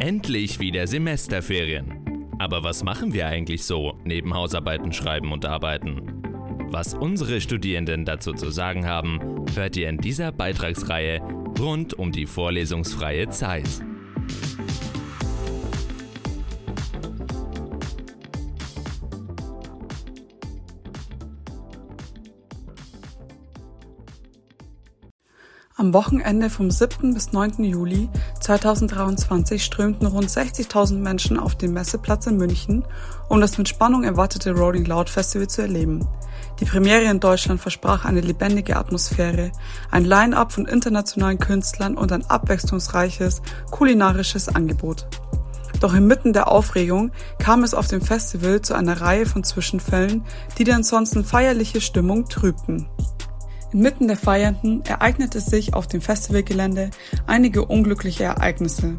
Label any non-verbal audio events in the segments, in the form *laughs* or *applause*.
Endlich wieder Semesterferien. Aber was machen wir eigentlich so neben Hausarbeiten schreiben und arbeiten? Was unsere Studierenden dazu zu sagen haben, hört ihr in dieser Beitragsreihe rund um die vorlesungsfreie Zeit. Am Wochenende vom 7. bis 9. Juli 2023 strömten rund 60.000 Menschen auf den Messeplatz in München, um das mit Spannung erwartete Rolling Loud Festival zu erleben. Die Premiere in Deutschland versprach eine lebendige Atmosphäre, ein Line-up von internationalen Künstlern und ein abwechslungsreiches kulinarisches Angebot. Doch inmitten der Aufregung kam es auf dem Festival zu einer Reihe von Zwischenfällen, die die ansonsten feierliche Stimmung trübten. Inmitten der Feiernden ereignete sich auf dem Festivalgelände einige unglückliche Ereignisse.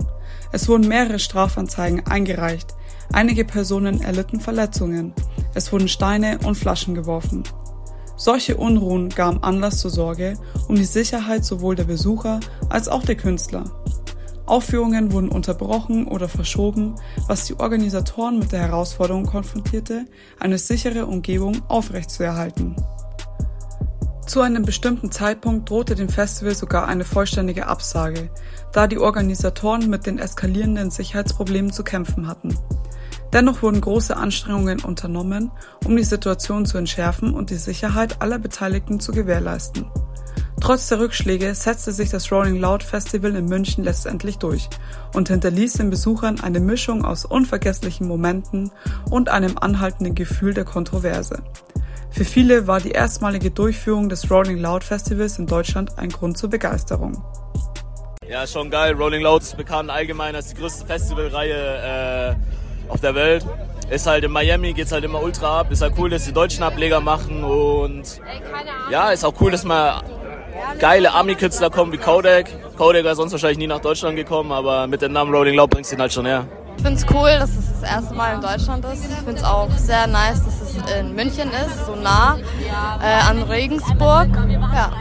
Es wurden mehrere Strafanzeigen eingereicht, einige Personen erlitten Verletzungen, es wurden Steine und Flaschen geworfen. Solche Unruhen gaben Anlass zur Sorge um die Sicherheit sowohl der Besucher als auch der Künstler. Aufführungen wurden unterbrochen oder verschoben, was die Organisatoren mit der Herausforderung konfrontierte, eine sichere Umgebung aufrechtzuerhalten. Zu einem bestimmten Zeitpunkt drohte dem Festival sogar eine vollständige Absage, da die Organisatoren mit den eskalierenden Sicherheitsproblemen zu kämpfen hatten. Dennoch wurden große Anstrengungen unternommen, um die Situation zu entschärfen und die Sicherheit aller Beteiligten zu gewährleisten. Trotz der Rückschläge setzte sich das Rolling Loud Festival in München letztendlich durch und hinterließ den Besuchern eine Mischung aus unvergesslichen Momenten und einem anhaltenden Gefühl der Kontroverse. Für viele war die erstmalige Durchführung des Rolling Loud Festivals in Deutschland ein Grund zur Begeisterung. Ja, schon geil. Rolling Loud ist bekannt allgemein als die größte Festivalreihe äh, auf der Welt. Ist halt in Miami, geht's halt immer ultra ab. Ist halt cool, dass die deutschen Ableger machen und ja, ist auch cool, dass mal geile Army-Künstler kommen wie Kodak. Kodak wäre sonst wahrscheinlich nie nach Deutschland gekomem, aber mit dem Namen Rolling Loud bringst du ihn halt schon her. Ich finde es cool, dass es das erste Mal in Deutschland ist. Ich finde es auch sehr nice, dass es in München ist, so nah äh, an Regensburg. Ja.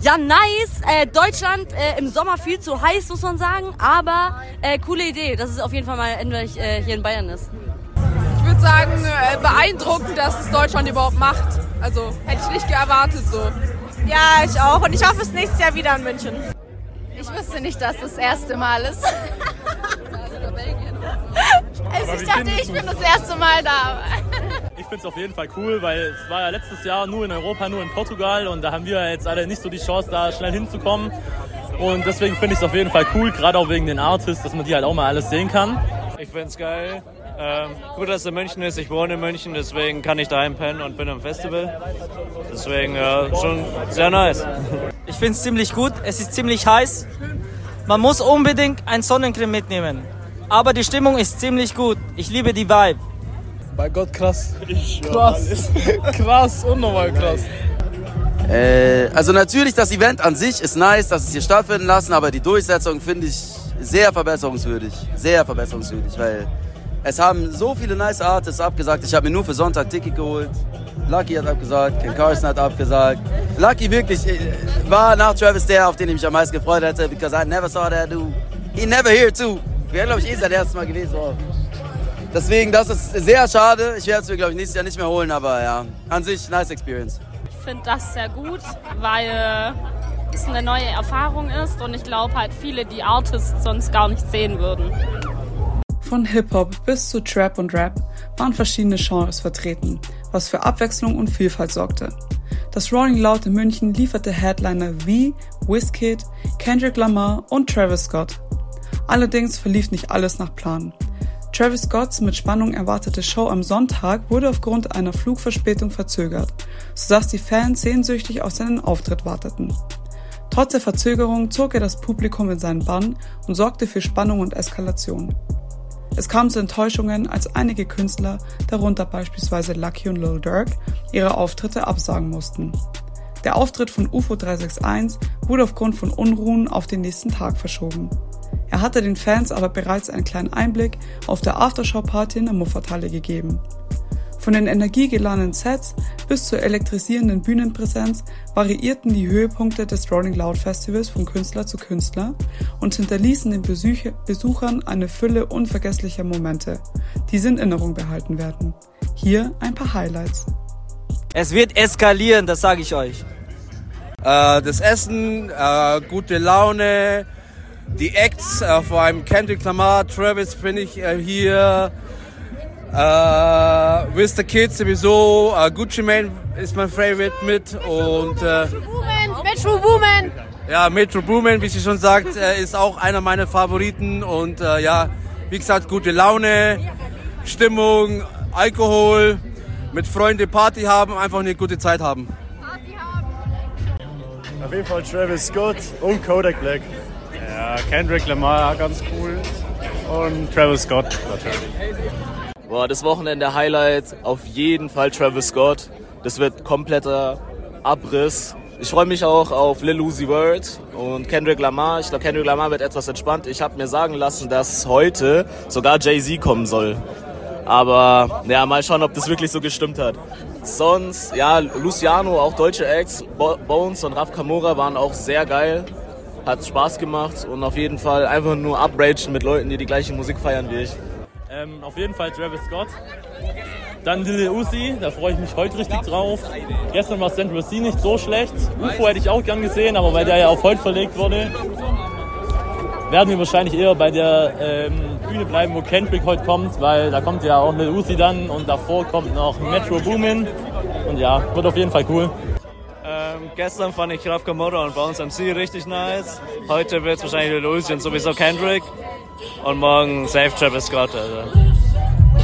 Ja, nice. Äh, Deutschland äh, im Sommer viel zu heiß, muss man sagen. Aber äh, coole Idee, dass es auf jeden Fall mal endlich äh, hier in Bayern ist. Ich würde sagen, äh, beeindruckend, dass es Deutschland überhaupt macht. Also hätte ich nicht erwartet so. Ja, ich auch. Und ich hoffe, es nächstes Jahr wieder in München. Ich wusste nicht, dass das erste Mal ist. *laughs* Also ich dachte, ich bin das erste Mal da. *laughs* Ich finde es auf jeden Fall cool, weil es war ja letztes Jahr nur in Europa, nur in Portugal und da haben wir jetzt alle nicht so die Chance, da schnell hinzukommen. Und deswegen finde ich es auf jeden Fall cool, gerade auch wegen den Artists, dass man die halt auch mal alles sehen kann. Ich finde es geil. Ähm, gut, dass es in München ist. Ich wohne in München, deswegen kann ich daheim pennen und bin am Festival. Deswegen ja, schon sehr nice. Ich finde es ziemlich gut. Es ist ziemlich heiß. Man muss unbedingt ein Sonnencreme mitnehmen. Aber die Stimmung ist ziemlich gut. Ich liebe die Vibe. Bei Gott krass. Krass. *laughs* krass, unnormal krass. Äh, also natürlich, das Event an sich ist nice, dass es hier stattfinden lassen, aber die Durchsetzung finde ich sehr verbesserungswürdig. Sehr verbesserungswürdig, weil es haben so viele nice Artists abgesagt. Ich habe mir nur für Sonntag Ticket geholt. Lucky hat abgesagt, Ken Carson hat abgesagt. Lucky wirklich äh, war nach Travis der, auf den ich mich am meisten gefreut hätte, because I never saw that dude. He never here too. Wäre, glaube ich, eh sein erstes Mal gewesen. Oh. Deswegen, das ist sehr schade. Ich werde es mir, glaube ich, nächstes Jahr nicht mehr holen, aber ja, an sich, nice Experience. Ich finde das sehr gut, weil es eine neue Erfahrung ist und ich glaube halt viele, die Artists sonst gar nicht sehen würden. Von Hip-Hop bis zu Trap und Rap waren verschiedene Genres vertreten, was für Abwechslung und Vielfalt sorgte. Das Rolling Loud in München lieferte Headliner wie Wizkid, Kendrick Lamar und Travis Scott. Allerdings verlief nicht alles nach Plan. Travis Scotts mit Spannung erwartete Show am Sonntag wurde aufgrund einer Flugverspätung verzögert, sodass die Fans sehnsüchtig auf seinen Auftritt warteten. Trotz der Verzögerung zog er das Publikum in seinen Bann und sorgte für Spannung und Eskalation. Es kam zu Enttäuschungen, als einige Künstler, darunter beispielsweise Lucky und Lil Durk, ihre Auftritte absagen mussten. Der Auftritt von UFO 361 wurde aufgrund von Unruhen auf den nächsten Tag verschoben. Er hatte den Fans aber bereits einen kleinen Einblick auf der Aftershow-Party in der Muffathalle gegeben. Von den energiegeladenen Sets bis zur elektrisierenden Bühnenpräsenz variierten die Höhepunkte des Rolling Loud Festivals von Künstler zu Künstler und hinterließen den Besuchern eine Fülle unvergesslicher Momente, die sie in Erinnerung behalten werden. Hier ein paar Highlights. Es wird eskalieren, das sage ich euch. Äh, das Essen, äh, gute Laune, die Acts, äh, vor allem Kendrick Lamar, Travis bin ich äh, hier, äh, With the Kids sowieso, äh, Gucci Mane ist mein Favorite mit und äh, Metro Boomin. Ja, Metro Boomin, wie sie schon sagt, äh, ist auch einer meiner Favoriten und äh, ja, wie gesagt, gute Laune, Stimmung, Alkohol, mit Freunden Party haben, einfach eine gute Zeit haben. Auf jeden Fall Travis Scott und Kodak Black. Ja, Kendrick Lamar, ganz cool. Und Travis Scott natürlich. Boah, das Wochenende Highlight auf jeden Fall Travis Scott. Das wird kompletter Abriss. Ich freue mich auch auf Lil Uzi Vert und Kendrick Lamar. Ich glaube, Kendrick Lamar wird etwas entspannt. Ich habe mir sagen lassen, dass heute sogar Jay-Z kommen soll. Aber ja, mal schauen, ob das wirklich so gestimmt hat. Sonst, ja, Luciano, auch deutsche Acts, Bones und Raf Kamora waren auch sehr geil. Hat Spaß gemacht und auf jeden Fall einfach nur upragen mit Leuten, die die gleiche Musik feiern wie ich. Ähm, auf jeden Fall Travis Scott. Dann Lil Uzi, da freue ich mich heute richtig drauf. Gestern war Central C nicht so schlecht. UFO hätte ich auch gern gesehen, aber weil der ja auf heute verlegt wurde, werden wir wahrscheinlich eher bei der ähm, Bühne bleiben, wo Kendrick heute kommt, weil da kommt ja auch Lil Uzi dann und davor kommt noch Metro Boomin. Und ja, wird auf jeden Fall cool. Ähm, gestern fand ich Raf Kamora und Bounce MC richtig nice. Heute wird es wahrscheinlich und sowieso Kendrick. Und morgen safe Travis Scott, Alter.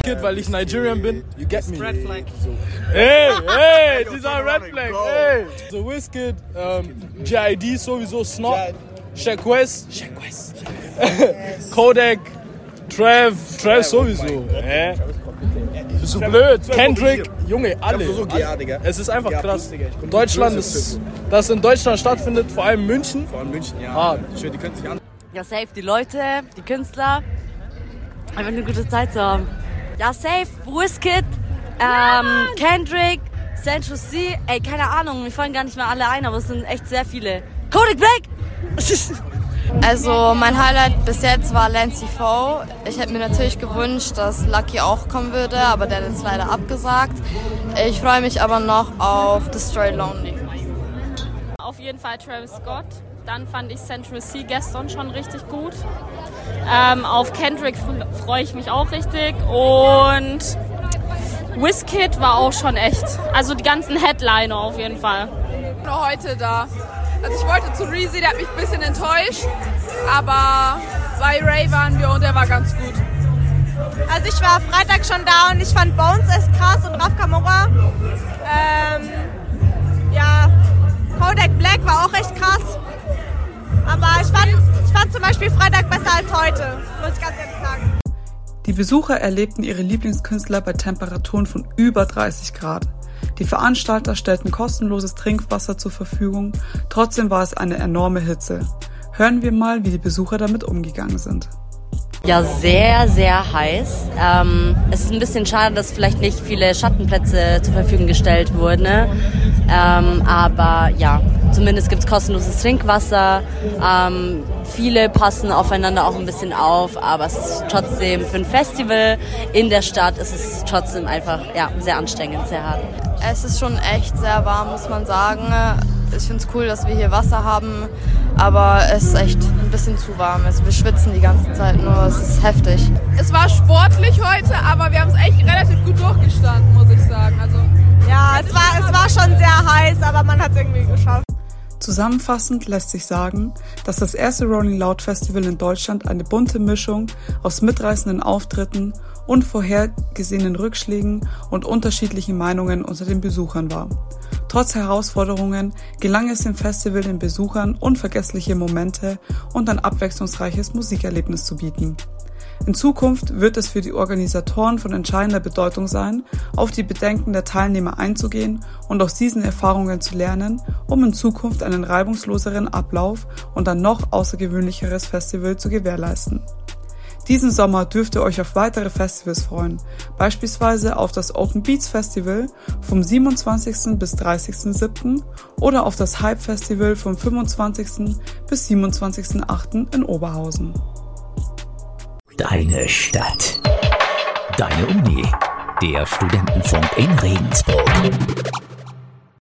Kid, weil ich Nigerian bin, you get me. Red Flag. Hey, hey, *laughs* dieser Red Flag, hey. So Wizkid, ähm, JID sowieso, Snot, Shaq West, Shaq West. *laughs* Kodak, Trav, Trav sowieso. Hä? Bist du blöd? Kendrick, Junge, alle. Es ist einfach krass. Deutschland ist, das in Deutschland stattfindet, vor allem München. Vor allem München, ja. Ah. Schön, die können sich an. Ja, safe, die Leute, die Künstler, einfach eine gute Zeit zu haben. Ja, safe, Wizkid, ähm, Kendrick, Central C, ey, keine Ahnung, mir fallen gar nicht mehr alle ein, aber es sind echt sehr viele. Kodak Black! *laughs* Also mein Highlight bis jetzt war Lancy Foe. Ich hätte mir natürlich gewünscht, dass Lucky auch kommen würde, aber der hat jetzt leider abgesagt. Ich freue mich aber noch auf Destroy Lonely. Auf jeden Fall Travis Scott. Dann fand ich Central C gestern schon richtig gut. Ähm, auf Kendrick freue ich mich auch richtig. Und Wizkid war auch schon echt. Also die ganzen Headliner auf jeden Fall. Nur heute da. Also ich wollte zu Reezy, der hat mich ein bisschen enttäuscht. Aber bei Ray waren wir und der war ganz gut. Also ich war Freitag schon da und ich fand Bones echt krass und Raf Kamora. Ähm, ja, Kodak Black war auch echt krass. Aber ich fand, ich fand zum Beispiel Freitag besser als heute, muss ich ganz ehrlich sagen. Die Besucher erlebten ihre Lieblingskünstler bei Temperaturen von über 30 Grad. Die Veranstalter stellten kostenloses Trinkwasser zur Verfügung, trotzdem war es eine enorme Hitze. Hören wir mal, wie die Besucher damit umgegangen sind. Ja, sehr, sehr heiß. Ähm, es ist ein bisschen schade, dass vielleicht nicht viele Schattenplätze zur Verfügung gestellt wurden. Ne? Ähm, aber ja, zumindest gibt es kostenloses Trinkwasser. Ähm, viele passen aufeinander auch ein bisschen auf, aber es ist trotzdem für ein Festival in der Stadt ist es trotzdem einfach ja, sehr anstrengend, sehr hart. Es ist schon echt sehr warm, muss man sagen. Ich finde es cool, dass wir hier Wasser haben, aber es ist echt ein bisschen zu warm. Also wir schwitzen die ganze Zeit nur, es ist heftig. Es war sportlich heute, aber wir haben es echt relativ gut durchgestanden, muss ich sagen. Also ja, es war, es war schon sehr heiß, aber man hat es irgendwie geschafft. Zusammenfassend lässt sich sagen, dass das erste Rolling Loud Festival in Deutschland eine bunte Mischung aus mitreißenden Auftritten, unvorhergesehenen Rückschlägen und unterschiedlichen Meinungen unter den Besuchern war. Trotz Herausforderungen gelang es dem Festival den Besuchern unvergessliche Momente und ein abwechslungsreiches Musikerlebnis zu bieten. In Zukunft wird es für die Organisatoren von entscheidender Bedeutung sein, auf die Bedenken der Teilnehmer einzugehen und aus diesen Erfahrungen zu lernen, um in Zukunft einen reibungsloseren Ablauf und ein noch außergewöhnlicheres Festival zu gewährleisten. Diesen Sommer dürft ihr euch auf weitere Festivals freuen, beispielsweise auf das Open Beats Festival vom 27. bis 30.07. oder auf das Hype Festival vom 25. bis 27.08. in Oberhausen. Deine Stadt. Deine Uni. Der Studentenfunk in Regensburg.